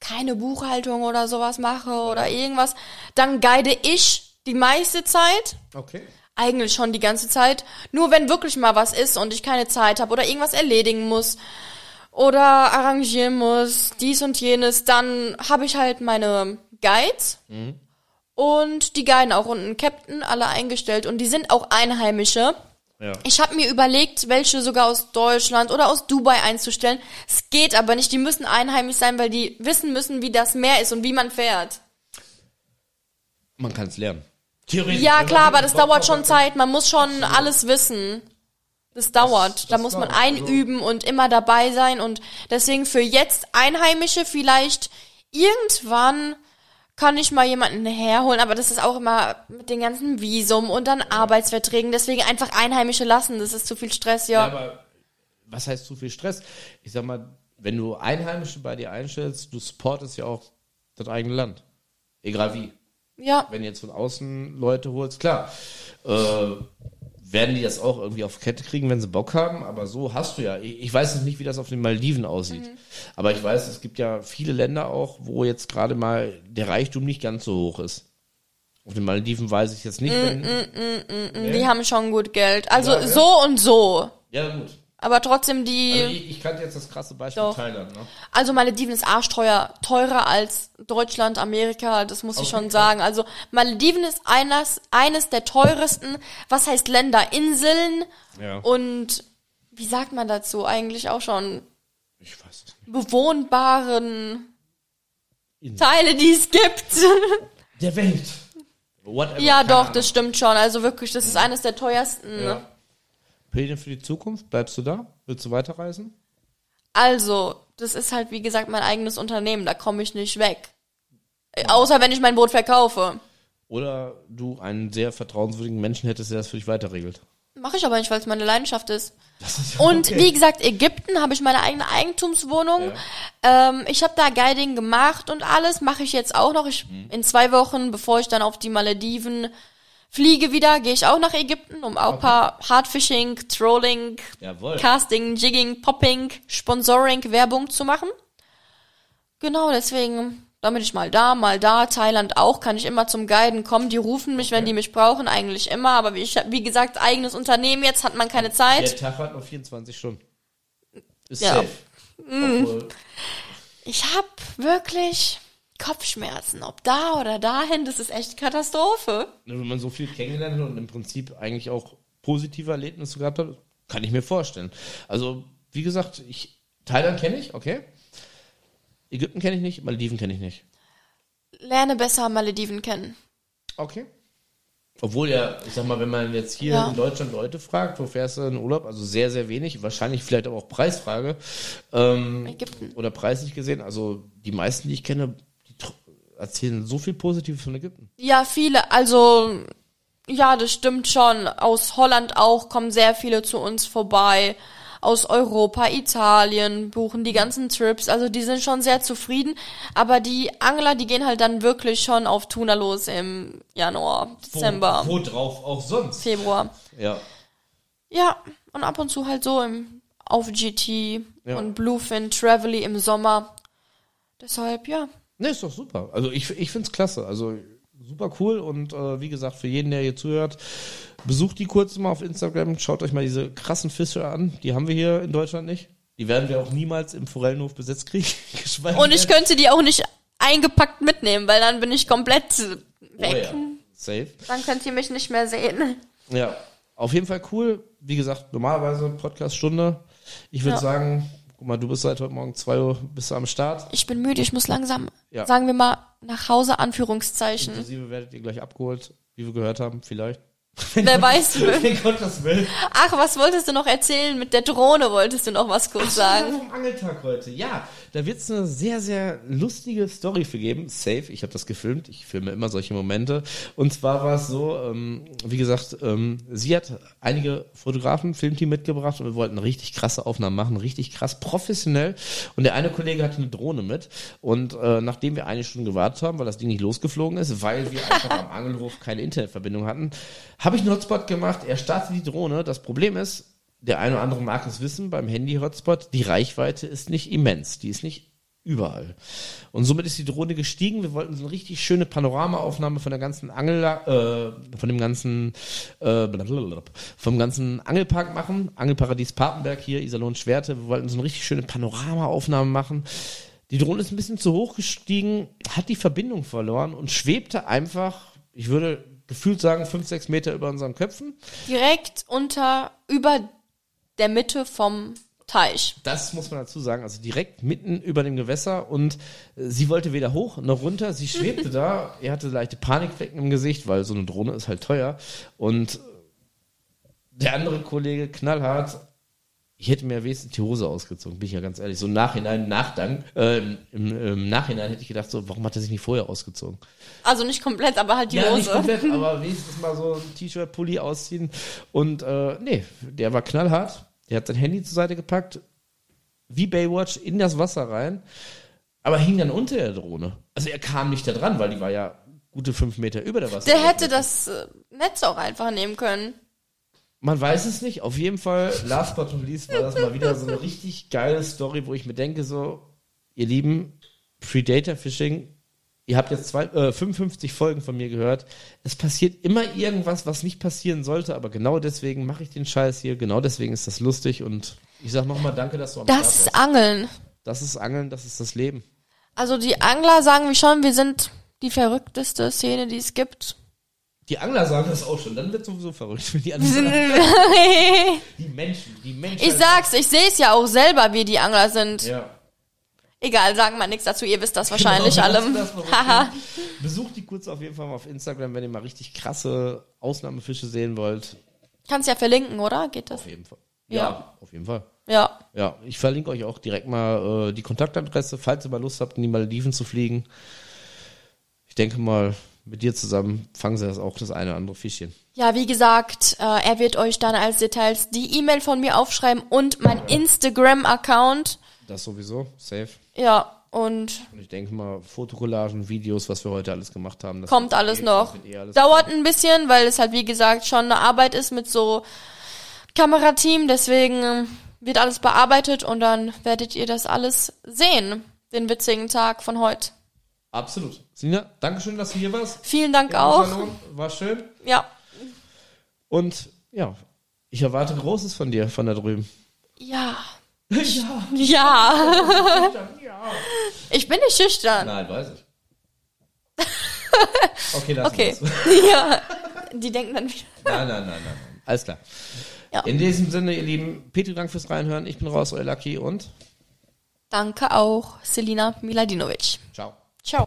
keine Buchhaltung oder sowas mache oder irgendwas, dann guide ich die meiste Zeit. Okay. Eigentlich schon die ganze Zeit. Nur wenn wirklich mal was ist und ich keine Zeit habe oder irgendwas erledigen muss oder arrangieren muss, dies und jenes, dann habe ich halt meine Guides. Und die guiden auch und einen Captain, alle eingestellt. Und die sind auch Einheimische. Ja. Ich habe mir überlegt, welche sogar aus Deutschland oder aus Dubai einzustellen. Es geht aber nicht. Die müssen einheimisch sein, weil die wissen müssen, wie das Meer ist und wie man fährt. Man kann es lernen. Theoretisch. Ja, klar, aber das dauert schon Zeit. Man muss schon alles wissen. Das dauert. da das muss man also- einüben und immer dabei sein. Und deswegen für jetzt Einheimische vielleicht irgendwann kann ich mal jemanden herholen, aber das ist auch immer mit den ganzen Visum und dann Arbeitsverträgen. Deswegen einfach Einheimische lassen. Das ist zu viel Stress, Ja, ja. aber was heißt zu viel Stress? Ich sag mal, wenn du Einheimische bei dir einstellst, du supportest ja auch das eigene Land. Egal wie. Ja. Wenn du jetzt von außen Leute holst, klar, äh, werden die das auch irgendwie auf Kette kriegen, wenn sie Bock haben, aber so hast du ja. Ich, ich weiß jetzt nicht, wie das auf den Maldiven aussieht, Mhm. aber ich weiß, es gibt ja viele Länder auch, wo jetzt gerade mal der Reichtum nicht ganz so hoch ist. Auf den Maldiven weiß ich jetzt nicht, Mm, wenn, Die haben schon gut Geld. Also Ja, ja. so und so. ja gut. Aber trotzdem die. Also ich, ich kannte jetzt das krasse Beispiel Doch. Thailand, ne? Also Malediven ist arschteuer, teurer als Deutschland, Amerika, das muss ich Okay, schon sagen. Also Malediven ist eines, eines der teuersten, was heißt Länder, Inseln Ja. und wie sagt man dazu eigentlich auch schon, Ich weiß es nicht. bewohnbaren Inseln. Teile, die es gibt. Der Welt. Whatever, ja, doch, das stimmt schon. Also wirklich, das ist eines der teuersten. Ja. Pläne für die Zukunft? Bleibst du da? Willst du weiterreisen? Also, das ist halt, wie gesagt, mein eigenes Unternehmen, da komme ich nicht weg. Äh, Außer wenn ich mein Boot verkaufe. Oder du einen sehr vertrauenswürdigen Menschen hättest, der das für dich weiterregelt? Mache ich aber nicht, weil es meine Leidenschaft ist. Ist ja Und okay. wie gesagt, Ägypten habe ich meine eigene Eigentumswohnung. Ähm, ich habe da Guiding gemacht und alles mache ich jetzt auch noch. Ich, Mhm. In zwei Wochen, bevor ich dann auf die Malediven fliege wieder, gehe ich auch nach Ägypten, um auch paar Hardfishing, Trolling, Jawohl. Casting, Jigging, Popping, Sponsoring, Werbung zu machen. Genau, deswegen, damit ich mal da, mal da, Thailand auch, kann ich immer zum Guiden kommen. Die rufen mich, wenn die mich brauchen, eigentlich immer. Aber wie, ich, wie gesagt, eigenes Unternehmen jetzt, hat man keine Zeit. Der Tag hat nur 24 Stunden. Ist Ja. safe. Obwohl, Ich hab wirklich Kopfschmerzen. Ob da oder dahin, das ist echt Katastrophe. wenn man so viel kennengelernt hat und im Prinzip eigentlich auch positive Erlebnisse gehabt hat, kann ich mir vorstellen. Also, wie gesagt, ich, Thailand kenne ich, okay. Ägypten kenne ich nicht, Malediven kenne ich nicht. Lerne besser Malediven kennen. Okay. Obwohl ja, ich sag mal, wenn man jetzt hier Ja. in Deutschland Leute fragt, wo fährst du in Urlaub, also sehr, sehr wenig, wahrscheinlich vielleicht aber auch Preisfrage, ähm, Ägypten. oder preislich gesehen, also die meisten, die ich kenne, erzählen so viel Positives von Ägypten. Ja, viele, also, ja, das stimmt schon. Aus Holland auch kommen sehr viele zu uns vorbei. aus Europa, Italien, buchen die ganzen Trips. Also die sind schon sehr zufrieden. Aber die Angler, die gehen halt dann wirklich schon auf Tuna los im Januar, Dezember, Wo, wo drauf auch sonst. Februar. Ja. Ja, und ab und zu halt so im, auf GT Ja. und Bluefin, Travely im Sommer. Deshalb, ja. Ne, ist doch super. Also ich, ich find's klasse. Also super cool und äh, wie gesagt, für jeden, der hier zuhört, besucht die kurz mal auf Instagram, schaut euch mal diese krassen Fische an. Die haben wir hier in Deutschland nicht. Die werden wir auch niemals im Forellenhof besetzt kriegen. geschweige Und ich könnte die auch nicht eingepackt mitnehmen, weil dann bin ich komplett oh, weg. ja. Safe. Dann könnt ihr mich nicht mehr sehen. Ja, auf jeden Fall cool. Wie gesagt, normalerweise Podcast-Stunde. Ich würde Ja. sagen, guck mal, du bist seit heute Morgen 2 Uhr bist du am Start. Ich bin müde, ich muss langsam, Ja. sagen wir mal, nach Hause, Anführungszeichen. Inklusive werdet ihr gleich abgeholt, wie wir gehört haben, vielleicht. Wer weiß. Wenn Gott das will. Ach, was wolltest du noch erzählen? Mit der Drohne wolltest du noch was kurz sagen. Vom Angeltag heute. Ja, da wird es eine sehr, sehr lustige Story für geben. Safe, ich habe das gefilmt. Ich filme immer solche Momente. Und zwar war es so, ähm, wie gesagt, ähm, sie hat einige Fotografen, Filmteam mitgebracht und wir wollten richtig krasse Aufnahmen machen, richtig krass professionell. Und der eine Kollege hatte eine Drohne mit. Und äh, nachdem wir eine Stunde gewartet haben, weil das Ding nicht losgeflogen ist, weil wir einfach am Angelhof keine Internetverbindung hatten, habe ich einen Hotspot gemacht. Er startete die Drohne. Das Problem ist, der eine oder andere mag es wissen, beim Handy-Hotspot, die Reichweite ist nicht immens, die ist nicht überall. Und somit ist die Drohne gestiegen. Wir wollten so eine richtig schöne Panoramaaufnahme von der ganzen Angel, äh, von dem ganzen, äh, vom ganzen Angelpark machen. Angelparadies Papenberg hier, Iserlohn Schwerte. Wir wollten so eine richtig schöne Panoramaaufnahme machen. Die Drohne ist ein bisschen zu hoch gestiegen, hat die Verbindung verloren und schwebte einfach, ich würde gefühlt sagen, fünf, sechs Meter über unseren Köpfen. Direkt unter, über der Mitte vom Teich. Das muss man dazu sagen, also direkt mitten über dem Gewässer und äh, sie wollte weder hoch noch runter, sie schwebte da, er hatte leichte Panikflecken im Gesicht, weil so eine Drohne ist halt teuer und der andere Kollege knallhart, ich hätte mir wenigstens die Hose ausgezogen, bin ich ja ganz ehrlich, so im Nachhinein, im Nachdank, äh, im, im Nachhinein hätte ich gedacht, so, warum hat er sich nicht vorher ausgezogen? Also nicht komplett, aber halt die ja, nicht Hose. komplett, aber wenigstens mal so ein T-Shirt, Pulli ausziehen. Und äh, nee, der war knallhart. Der hat sein Handy zur Seite gepackt, wie Baywatch, in das Wasser rein, aber hing dann unter der Drohne. Also er kam nicht da dran, weil die war ja gute fünf Meter über der Wasser. Der hätte das äh, Netz auch einfach nehmen können. Man weiß es nicht. Auf jeden Fall, last but not least, war das mal wieder so eine richtig geile Story, wo ich mir denke, so, ihr Lieben, Predator Fishing, ihr habt jetzt zwei, äh, 55 Folgen von mir gehört. Es passiert immer irgendwas, was nicht passieren sollte, aber genau deswegen mache ich den Scheiß hier. Genau deswegen ist das lustig und ich sag nochmal danke, dass du am Das ist. Angeln. Das ist Angeln, das ist das Leben. Also die Angler sagen wie schon, wir sind die verrückteste Szene, die es gibt. Die Angler sagen das auch schon, dann wird sowieso verrückt, wenn die anderen sagen. Die Menschen, die Menschen. Ich sag's, ich sehe es ja auch selber, wie die Angler sind. Ja. Egal, sagen wir nichts dazu, ihr wisst das wahrscheinlich Genau, alle. lassen das. Besucht die kurz auf jeden Fall mal auf Instagram, wenn ihr mal richtig krasse Ausnahmefische sehen wollt. Kannst ja verlinken, oder? Geht das? Auf jeden Fall. Ja. Ja, auf jeden Fall. Ja. Ja, ich verlinke euch auch direkt mal äh, die Kontaktadresse, falls ihr mal Lust habt, in die Malediven zu fliegen. Ich denke mal, mit dir zusammen fangen sie das auch das eine oder andere Fischchen. Ja, wie gesagt, äh, er wird euch dann als Details die E-Mail von mir aufschreiben und mein Instagram-Account. Das sowieso, safe. Ja, und Und ich denke mal, Fotokollagen, Videos, was wir heute alles gemacht haben. das kommt alles eh- noch. eh alles Dauert ein bisschen, weil es halt, wie gesagt, schon eine Arbeit ist mit so Kamerateam. Deswegen ähm, wird alles bearbeitet und dann werdet ihr das alles sehen. Den witzigen Tag von heute. Absolut. Sina, Dankeschön, dass du hier warst. Vielen Dank Ja, auch. War schön. Ja. Und ja, ich erwarte Großes von dir, von da drüben. Ja. ja. Ja. Ich bin nicht schüchtern. Nein, weiß ich. Okay, lass Okay. das. Ja. Die denken dann wieder. Nein, nein, nein, nein, nein. Alles klar. Ja. In diesem Sinne, ihr Lieben, Petri, Dank fürs Reinhören. Ich bin raus, euer Lucky und Danke auch, Selina Miladinovic. ciao.